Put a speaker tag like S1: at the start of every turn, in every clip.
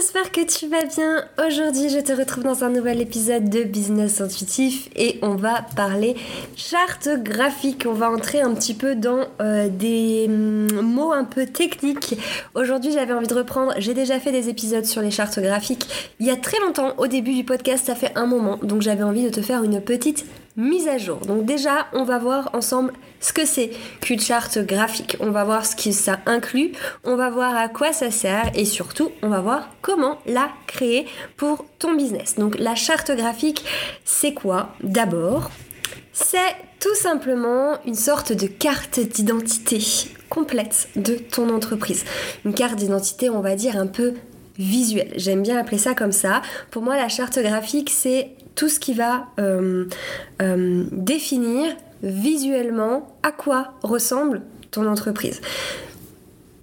S1: j'espère que tu vas bien. Aujourd'hui, je te retrouve dans un nouvel épisode de Business Intuitif et on va parler charte graphique. On va entrer un petit peu dans euh, des mm, mots un peu techniques. Aujourd'hui, j'avais envie de reprendre. J'ai déjà fait des épisodes sur les chartes graphiques il y a très longtemps. Au début du podcast, ça fait un moment. Donc, j'avais envie de te faire une petite mise à jour. Donc déjà, on va voir ensemble ce que c'est qu'une charte graphique. On va voir ce que ça inclut, on va voir à quoi ça sert et surtout, on va voir comment la créer pour ton business. Donc la charte graphique, c'est quoi? D'abord, c'est tout simplement une sorte de carte d'identité complète de ton entreprise. Une carte d'identité, on va dire, un peu visuelle. J'aime bien appeler ça comme ça. Pour moi, la charte graphique, c'est tout ce qui va euh, euh, définir visuellement à quoi ressemble ton entreprise.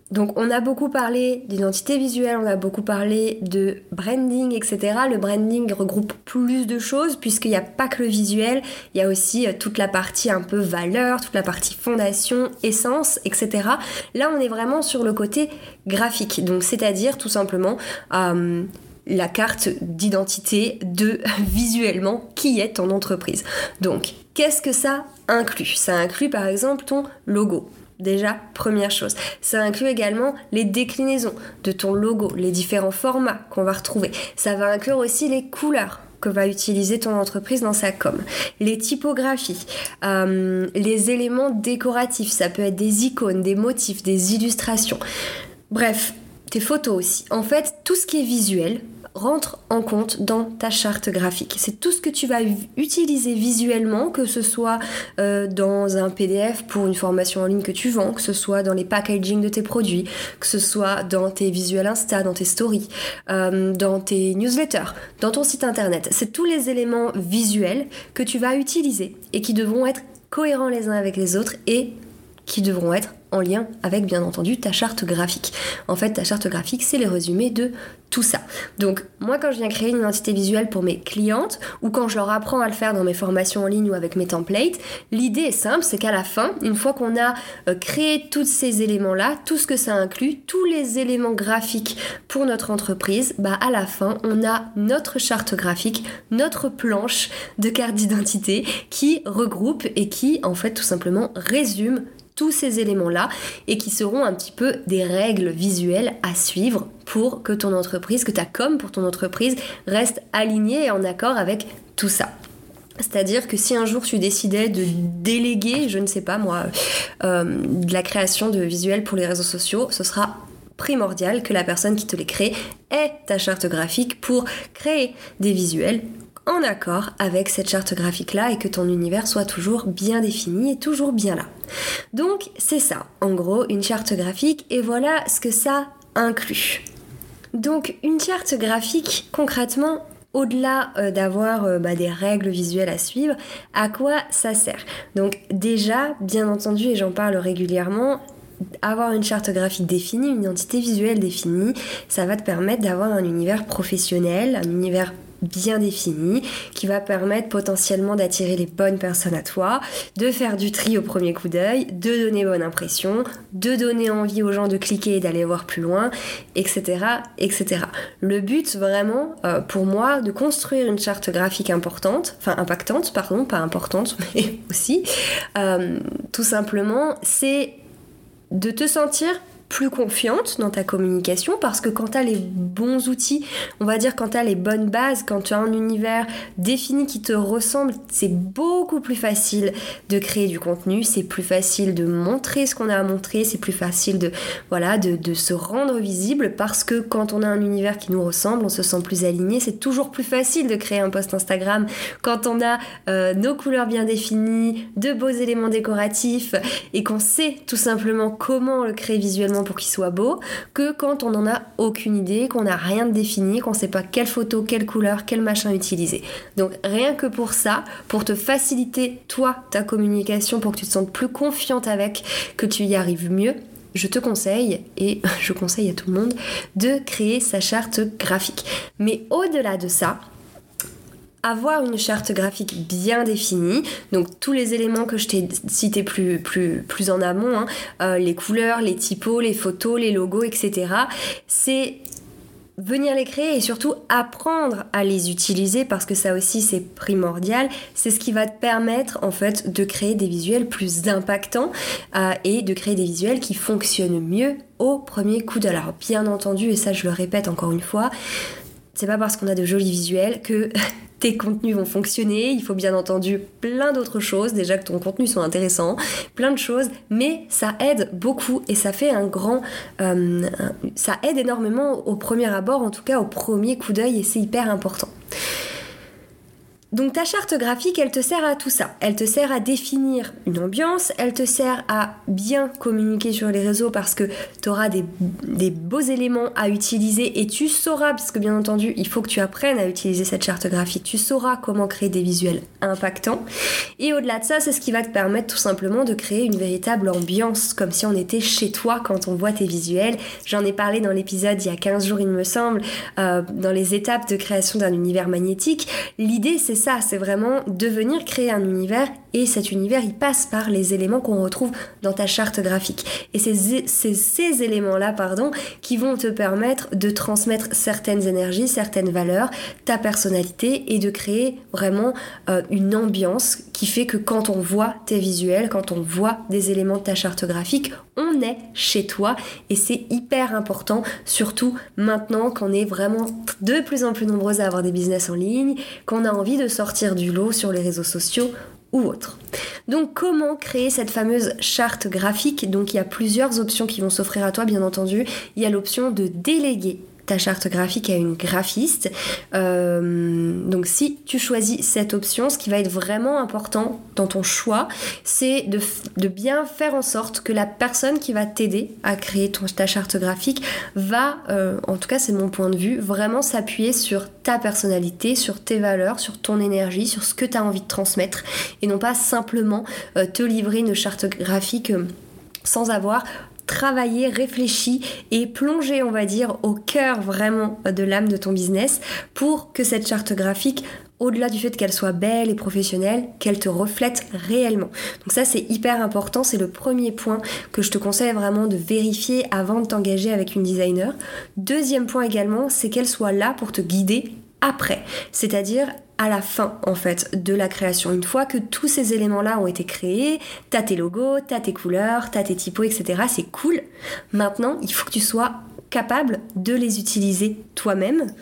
S1: Donc on a beaucoup parlé d'identité visuelle, on a beaucoup parlé de branding, etc. Le branding regroupe plus de choses puisqu'il n'y a pas que le visuel, il y a aussi euh, toute la partie un peu valeur, toute la partie fondation, essence, etc. Là on est vraiment sur le côté graphique, donc c'est-à-dire tout simplement la carte d'identité de visuellement qui est ton entreprise. Donc, qu'est-ce que ça inclut? Ça inclut par exemple ton logo. Déjà, première chose. Ça inclut également les déclinaisons de ton logo, les différents formats qu'on va retrouver. Ça va inclure aussi les couleurs que va utiliser ton entreprise dans sa com. Les typographies, euh, les éléments décoratifs, ça peut être des icônes, des motifs, des illustrations. Bref, tes photos aussi. En fait, tout ce qui est visuel, rentre en compte dans ta charte graphique. C'est tout ce que tu vas utiliser visuellement, que ce soit euh, dans un PDF pour une formation en ligne que tu vends, que ce soit dans les packaging de tes produits, que ce soit dans tes visuels Insta, dans tes stories, euh, dans tes newsletters, dans ton site internet. C'est tous les éléments visuels que tu vas utiliser et qui devront être cohérents les uns avec les autres et qui devront être en lien avec bien entendu ta charte graphique. En fait, ta charte graphique, c'est le résumé de tout ça. Donc, moi, quand je viens créer une identité visuelle pour mes clientes ou quand je leur apprends à le faire dans mes formations en ligne ou avec mes templates, l'idée est simple, c'est qu'à la fin, une fois qu'on a euh, créé tous ces éléments-là, tout ce que ça inclut, tous les éléments graphiques pour notre entreprise, bah à la fin, on a notre charte graphique, notre planche de carte d'identité qui regroupe et qui, en fait, tout simplement résume tous ces éléments-là et qui seront un petit peu des règles visuelles à suivre pour que ton entreprise, que ta com pour ton entreprise reste alignée et en accord avec tout ça. C'est-à-dire que si un jour tu décidais de déléguer, je ne sais pas moi, euh, de la création de visuels pour les réseaux sociaux, ce sera primordial que la personne qui te les crée ait ta charte graphique pour créer des visuels en accord avec cette charte graphique-là et que ton univers soit toujours bien défini et toujours bien là. Donc c'est ça, en gros, une charte graphique et voilà ce que ça inclut. Donc une charte graphique, concrètement, au-delà euh, d'avoir euh, bah, des règles visuelles à suivre, à quoi ça sert? Donc déjà, bien entendu, et j'en parle régulièrement, avoir une charte graphique définie, une identité visuelle définie, ça va te permettre d'avoir un univers professionnel, un univers bien défini qui va permettre potentiellement d'attirer les bonnes personnes à toi, de faire du tri au premier coup d'œil, de donner bonne impression, de donner envie aux gens de cliquer et d'aller voir plus loin, etc. etc. Le but vraiment euh, pour moi de construire une charte graphique importante, enfin impactante, pardon, pas importante, mais aussi, euh, tout simplement, c'est de te sentir plus confiante dans ta communication parce que quand tu as les bons outils, on va dire quand tu as les bonnes bases, quand tu as un univers défini qui te ressemble, c'est beaucoup plus facile de créer du contenu, c'est plus facile de montrer ce qu'on a à montrer, c'est plus facile de voilà de, de, se rendre visible parce que quand on a un univers qui nous ressemble, on se sent plus aligné, c'est toujours plus facile de créer un post Instagram. Quand on a euh, nos couleurs bien définies, de beaux éléments décoratifs et qu'on sait tout simplement comment le créer visuellement pour qu'il soit beau, que quand on n'en a aucune idée, qu'on n'a rien de défini, qu'on ne sait pas quelle photo, quelle couleur, quel machin utiliser. Donc rien que pour ça, pour te faciliter toi ta communication, pour que tu te sentes plus confiante avec, que tu y arrives mieux, je te conseille, et je conseille à tout le monde, de créer sa charte graphique. Mais au-delà de ça, avoir une charte graphique bien définie, donc tous les éléments que je t'ai cités plus, plus, plus en amont, hein, euh, les couleurs, les typos, les photos, les logos, etc., c'est venir les créer et surtout apprendre à les utiliser parce que ça aussi c'est primordial. C'est ce qui va te permettre en fait de créer des visuels plus impactants euh, et de créer des visuels qui fonctionnent mieux au premier coup d'œil. Alors bien entendu, et ça je le répète encore une fois, c'est pas parce qu'on a de jolis visuels que tes contenus vont fonctionner. Il faut bien entendu plein d'autres choses, déjà que ton contenu soit intéressant, plein de choses, mais ça aide beaucoup et ça fait un grand. Euh, ça aide énormément au premier abord, en tout cas au premier coup d'œil, et c'est hyper important. Donc ta charte graphique, elle te sert à tout ça. Elle te sert à définir une ambiance, elle te sert à bien communiquer sur les réseaux parce que tu auras des, beaux éléments à utiliser et tu sauras, parce que bien entendu, il faut que tu apprennes à utiliser cette charte graphique, tu sauras comment créer des visuels impactants. Et au-delà de ça, c'est ce qui va te permettre tout simplement de créer une véritable ambiance, comme si on était chez toi quand on voit tes visuels. J'en ai parlé dans l'épisode il y a 15 jours, il me semble, euh, dans les étapes de création d'un univers magnétique. L'idée, c'est ça, c'est vraiment de venir créer un univers et cet univers il passe par les éléments qu'on retrouve dans ta charte graphique. Et c'est ces éléments-là, pardon, qui vont te permettre de transmettre certaines énergies, certaines valeurs, ta personnalité et de créer vraiment euh, une ambiance qui fait que quand on voit tes visuels, quand on voit des éléments de ta charte graphique, on est chez toi et c'est hyper important, surtout maintenant qu'on est vraiment de plus en plus nombreux à avoir des business en ligne, qu'on a envie de sortir du lot sur les réseaux sociaux ou autres. Donc comment créer cette fameuse charte graphique? Donc il y a plusieurs options qui vont s'offrir à toi bien entendu. Il y a l'option de déléguer ta charte graphique à une graphiste. Euh, donc si tu choisis cette option, ce qui va être vraiment important dans ton choix, c'est de, bien faire en sorte que la personne qui va t'aider à créer ton, ta charte graphique va, euh, en tout cas c'est mon point de vue, vraiment s'appuyer sur ta personnalité, sur tes valeurs, sur ton énergie, sur ce que tu as envie de transmettre, et non pas simplement euh, te livrer une charte graphique sans avoir travailler, réfléchi et plonger, on va dire, au cœur vraiment de l'âme de ton business pour que cette charte graphique au-delà du fait qu'elle soit belle et professionnelle, qu'elle te reflète réellement. Donc ça c'est hyper important, c'est le premier point que je te conseille vraiment de vérifier avant de t'engager avec une designer. Deuxième point également, c'est qu'elle soit là pour te guider après, c'est-à-dire à la fin en fait de la création. Une fois que tous ces éléments-là ont été créés, t'as tes logos, t'as tes couleurs, t'as tes typos, etc. C'est cool. Maintenant, il faut que tu sois capable de les utiliser toi-même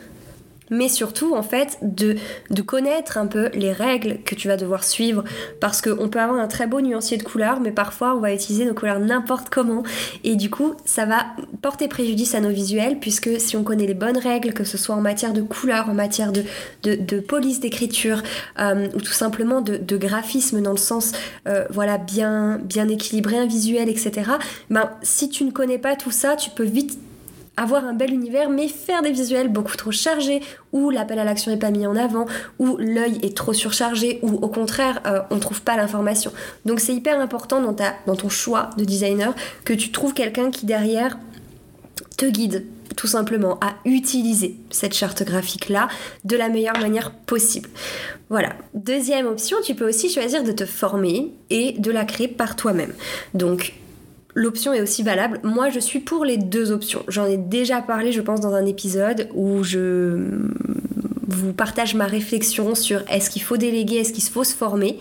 S1: mais surtout en fait de, connaître un peu les règles que tu vas devoir suivre. Parce qu'on peut avoir un très beau nuancier de couleurs mais parfois on va utiliser nos couleurs n'importe comment. Et du coup ça va porter préjudice à nos visuels puisque si on connaît les bonnes règles que ce soit en matière de couleurs, en matière de, de, police d'écriture euh, ou tout simplement de, de, graphisme dans le sens euh, voilà bien, bien équilibré un visuel etc ben si tu ne connais pas tout ça tu peux vite avoir un bel univers, mais faire des visuels beaucoup trop chargés, où l'appel à l'action n'est pas mis en avant, où l'œil est trop surchargé, ou au contraire, euh, on ne trouve pas l'information. Donc c'est hyper important dans, dans ton choix de designer que tu trouves quelqu'un qui derrière te guide tout simplement à utiliser cette charte graphique là de la meilleure manière possible. Voilà. Deuxième option, tu peux aussi choisir de te former et de la créer par toi-même. Donc l'option est aussi valable. Moi, je suis pour les deux options. J'en ai déjà parlé, je pense, dans un épisode où je vous partage ma réflexion sur est-ce qu'il faut déléguer, est-ce qu'il faut se former.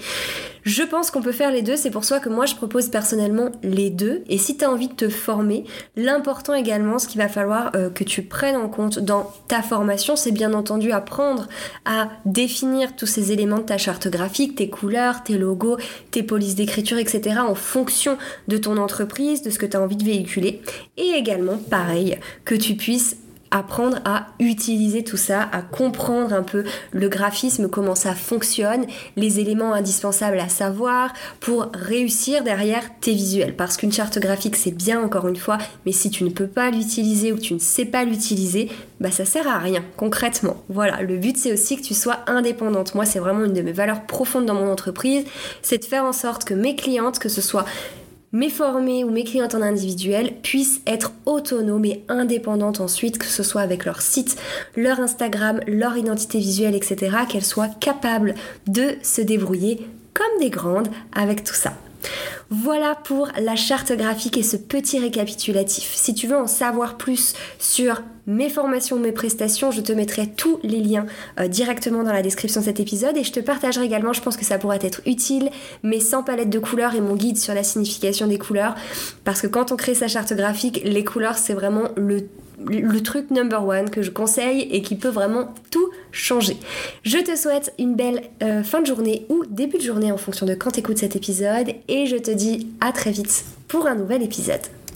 S1: Je pense qu'on peut faire les deux, c'est pour ça que moi je propose personnellement les deux. Et si tu as envie de te former, l'important également, ce qu'il va falloir euh, que tu prennes en compte dans ta formation, c'est bien entendu apprendre à définir tous ces éléments de ta charte graphique, tes couleurs, tes logos, tes polices d'écriture, etc. en fonction de ton entreprise, de ce que tu as envie de véhiculer. Et également, pareil, que tu puisses apprendre à utiliser tout ça, à comprendre un peu le graphisme, comment ça fonctionne, les éléments indispensables à savoir pour réussir derrière tes visuels. Parce qu'une charte graphique, c'est bien encore une fois, mais si tu ne peux pas l'utiliser ou que tu ne sais pas l'utiliser, bah ça sert à rien concrètement. Voilà, le but c'est aussi que tu sois indépendante. Moi, c'est vraiment une de mes valeurs profondes dans mon entreprise, c'est de faire en sorte que mes clientes, que ce soit mes formés ou mes clientes en individuel puissent être autonomes et indépendantes ensuite, que ce soit avec leur site, leur Instagram, leur identité visuelle, etc., qu'elles soient capables de se débrouiller comme des grandes avec tout ça. Voilà pour la charte graphique et ce petit récapitulatif. Si tu veux en savoir plus sur mes formations, mes prestations, je te mettrai tous les liens euh, directement dans la description de cet épisode et je te partagerai également, je pense que ça pourrait être utile, mes 100 palettes de couleurs et mon guide sur la signification des couleurs parce que quand on crée sa charte graphique, les couleurs c'est vraiment le le truc number one que je conseille et qui peut vraiment tout changer. Je te souhaite une belle euh, fin de journée ou début de journée en fonction de quand tu écoutes cet épisode et je te dis à très vite pour un nouvel épisode.